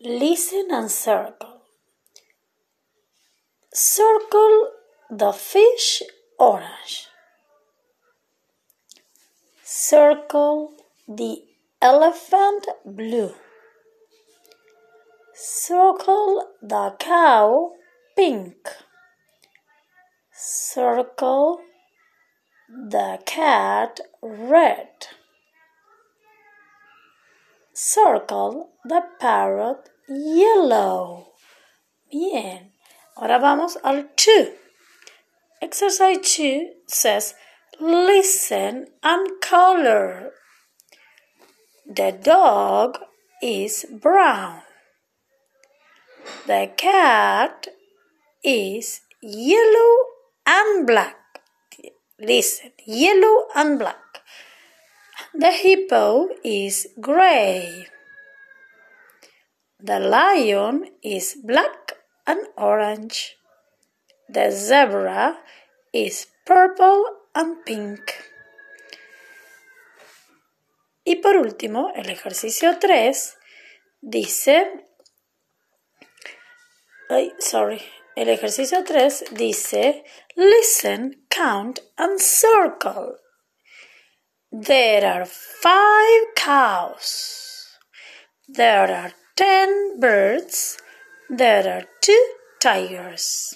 Listen and circle. Circle the fish orange. Circle the elephant blue. Circle the cow pink. Circle the cat red. Circle the parrot yellow. Bien. Ahora vamos al 2. Exercise 2 says listen and color. The dog is brown. The cat is yellow and black. Listen, yellow and black. The hippo is gray. The lion is black and orange. The zebra is purple and pink. Y por último, el ejercicio 3 dice, ay, sorry, el ejercicio 3 dice, listen, count and circle. There are five cows. There are ten birds. There are two tigers.